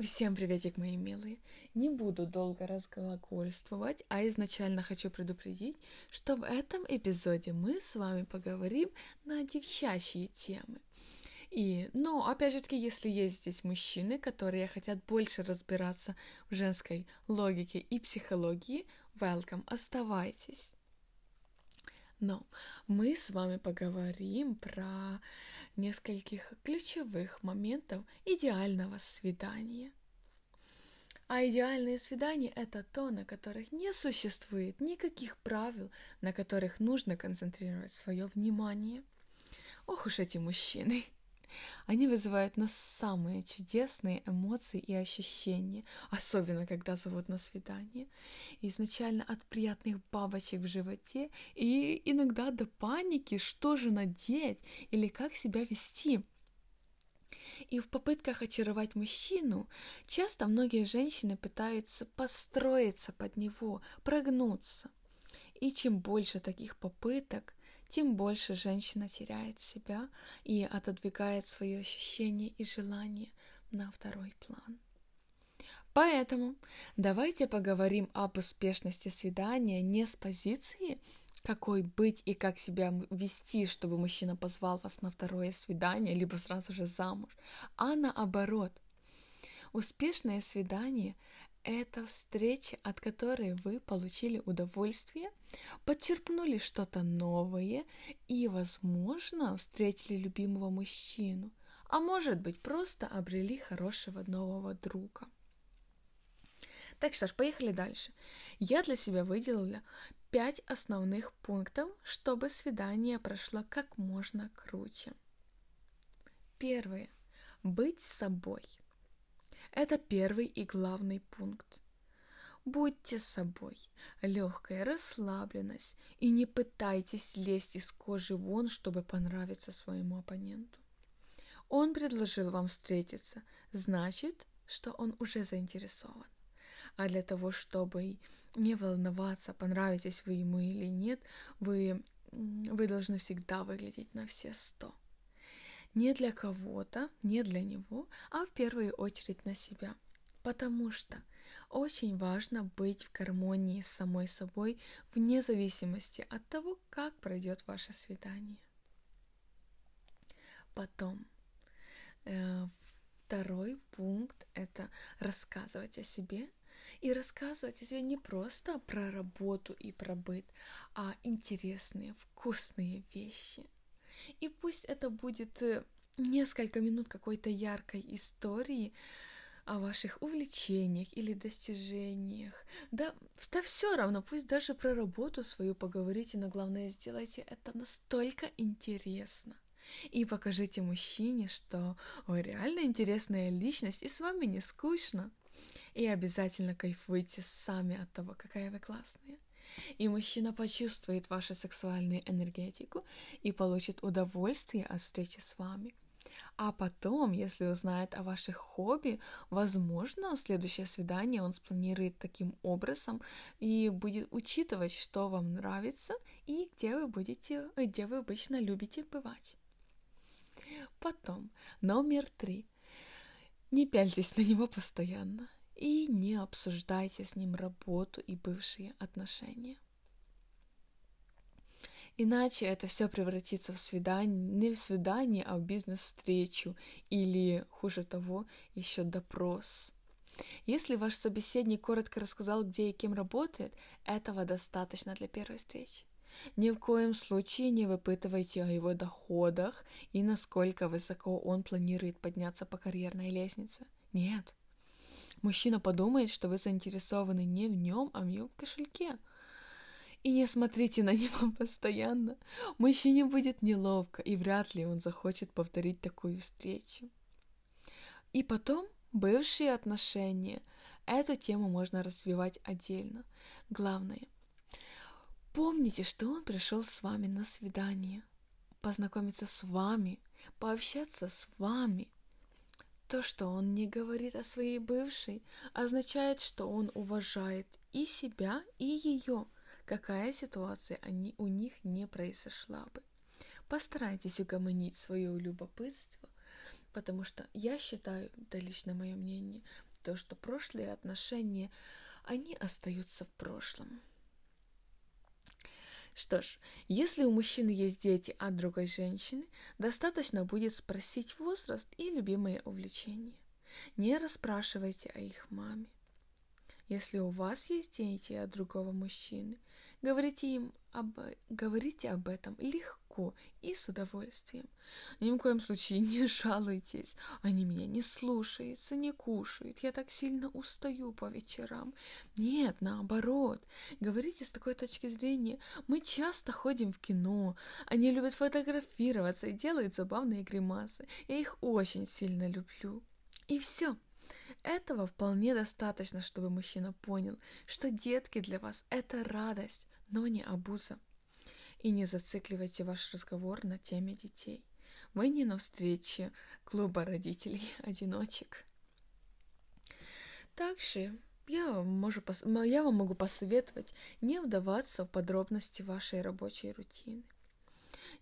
Всем приветик, мои милые! Не буду долго разглагольствовать, а изначально хочу предупредить, что в этом эпизоде мы с вами поговорим на девчачьи темы. И, но, опять же таки, если есть здесь мужчины, которые хотят больше разбираться в женской логике и психологии, welcome, оставайтесь. Но мы с вами поговорим про нескольких ключевых моментов идеального свидания. А идеальные свидания — это то, на которых не существует никаких правил, на которых нужно концентрировать свое внимание. Ох уж эти мужчины! Они вызывают нас самые чудесные эмоции и ощущения, особенно когда зовут на свидание. изначально от приятных бабочек в животе и иногда до паники, что же надеть или как себя вести. И в попытках очаровать мужчину часто многие женщины пытаются построиться под него, прогнуться. И чем больше таких попыток, тем больше женщина теряет себя и отодвигает свои ощущения и желания на второй план. Поэтому давайте поговорим об успешности свидания не с позиции, какой быть и как себя вести, чтобы мужчина позвал вас на второе свидание, либо сразу же замуж, а наоборот. Успешное свидание это встреча, от которой вы получили удовольствие, подчерпнули что-то новое и, возможно, встретили любимого мужчину, а может быть, просто обрели хорошего нового друга. Так что ж, поехали дальше. Я для себя выделила пять основных пунктов, чтобы свидание прошло как можно круче. Первое. Быть собой – это первый и главный пункт. Будьте собой, легкая расслабленность, и не пытайтесь лезть из кожи вон, чтобы понравиться своему оппоненту. Он предложил вам встретиться, значит, что он уже заинтересован. А для того, чтобы не волноваться, понравитесь вы ему или нет, вы, вы должны всегда выглядеть на все сто не для кого-то, не для него, а в первую очередь на себя. Потому что очень важно быть в гармонии с самой собой вне зависимости от того, как пройдет ваше свидание. Потом, э, второй пункт – это рассказывать о себе и рассказывать о себе не просто про работу и про быт, а интересные, вкусные вещи – и пусть это будет э, несколько минут какой-то яркой истории о ваших увлечениях или достижениях. Да, да все равно, пусть даже про работу свою поговорите, но главное сделайте это настолько интересно. И покажите мужчине, что вы реально интересная личность, и с вами не скучно. И обязательно кайфуйте сами от того, какая вы классная и мужчина почувствует вашу сексуальную энергетику и получит удовольствие от встречи с вами. А потом, если узнает о ваших хобби, возможно, следующее свидание он спланирует таким образом и будет учитывать, что вам нравится и где вы будете, где вы обычно любите бывать. Потом, номер три. Не пяльтесь на него постоянно и не обсуждайте с ним работу и бывшие отношения. Иначе это все превратится в свидание, не в свидание, а в бизнес-встречу или, хуже того, еще допрос. Если ваш собеседник коротко рассказал, где и кем работает, этого достаточно для первой встречи. Ни в коем случае не выпытывайте о его доходах и насколько высоко он планирует подняться по карьерной лестнице. Нет, Мужчина подумает, что вы заинтересованы не в нем, а в его кошельке. И не смотрите на него постоянно. Мужчине будет неловко, и вряд ли он захочет повторить такую встречу. И потом бывшие отношения. Эту тему можно развивать отдельно. Главное, помните, что он пришел с вами на свидание, познакомиться с вами, пообщаться с вами – то, что он не говорит о своей бывшей, означает, что он уважает и себя, и ее, какая ситуация они, у них не произошла бы. Постарайтесь угомонить свое любопытство, Потому что я считаю, это лично мое мнение, то, что прошлые отношения, они остаются в прошлом. Что ж, если у мужчины есть дети от другой женщины, достаточно будет спросить возраст и любимые увлечения. Не расспрашивайте о их маме. Если у вас есть дети от другого мужчины, говорите им об, говорите об этом легко и с удовольствием. Ни в коем случае не жалуйтесь. Они меня не слушаются, не кушают. Я так сильно устаю по вечерам. Нет, наоборот. Говорите с такой точки зрения. Мы часто ходим в кино. Они любят фотографироваться и делают забавные гримасы. Я их очень сильно люблю. И все. Этого вполне достаточно, чтобы мужчина понял, что детки для вас – это радость, но не обуза. И не зацикливайте ваш разговор на теме детей. Вы не на встрече клуба родителей-одиночек. Также я, можу, я вам могу посоветовать не вдаваться в подробности вашей рабочей рутины.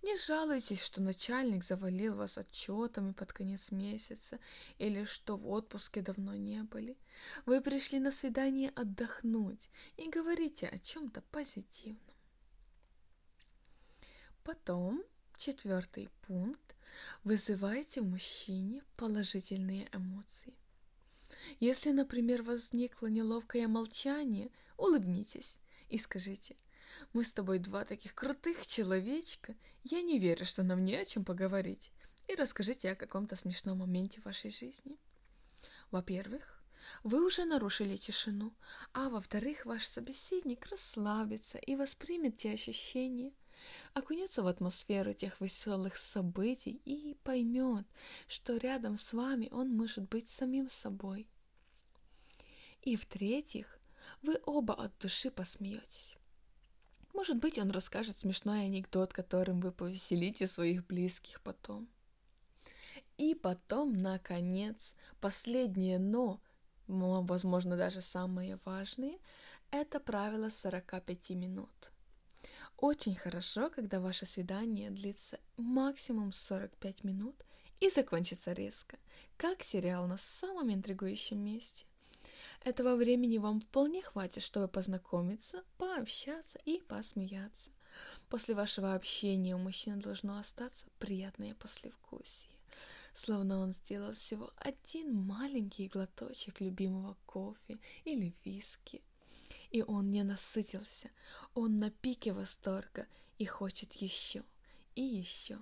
Не жалуйтесь, что начальник завалил вас отчетами под конец месяца или что в отпуске давно не были. Вы пришли на свидание отдохнуть и говорите о чем-то позитивном. Потом, четвертый пункт, вызывайте в мужчине положительные эмоции. Если, например, возникло неловкое молчание, улыбнитесь и скажите – мы с тобой два таких крутых человечка. Я не верю, что нам не о чем поговорить. И расскажите о каком-то смешном моменте вашей жизни. Во-первых, вы уже нарушили тишину, а во-вторых, ваш собеседник расслабится и воспримет те ощущения, окунется в атмосферу тех веселых событий и поймет, что рядом с вами он может быть самим собой. И в-третьих, вы оба от души посмеетесь. Может быть, он расскажет смешной анекдот, которым вы повеселите своих близких потом. И потом, наконец, последнее «но», возможно, даже самое важное, это правило 45 минут. Очень хорошо, когда ваше свидание длится максимум 45 минут и закончится резко, как сериал на самом интригующем месте. Этого времени вам вполне хватит, чтобы познакомиться, пообщаться и посмеяться. После вашего общения у мужчины должно остаться приятное послевкусие, словно он сделал всего один маленький глоточек любимого кофе или виски. И он не насытился, он на пике восторга и хочет еще и еще.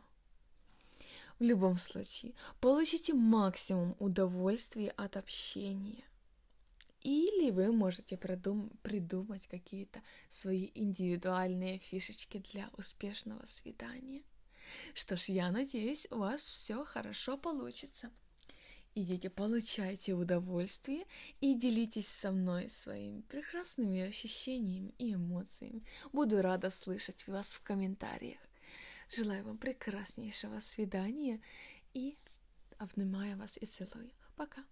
В любом случае, получите максимум удовольствия от общения. Или вы можете продум- придумать какие-то свои индивидуальные фишечки для успешного свидания. Что ж, я надеюсь, у вас все хорошо получится. Идите, получайте удовольствие и делитесь со мной своими прекрасными ощущениями и эмоциями. Буду рада слышать вас в комментариях. Желаю вам прекраснейшего свидания и обнимаю вас и целую. Пока.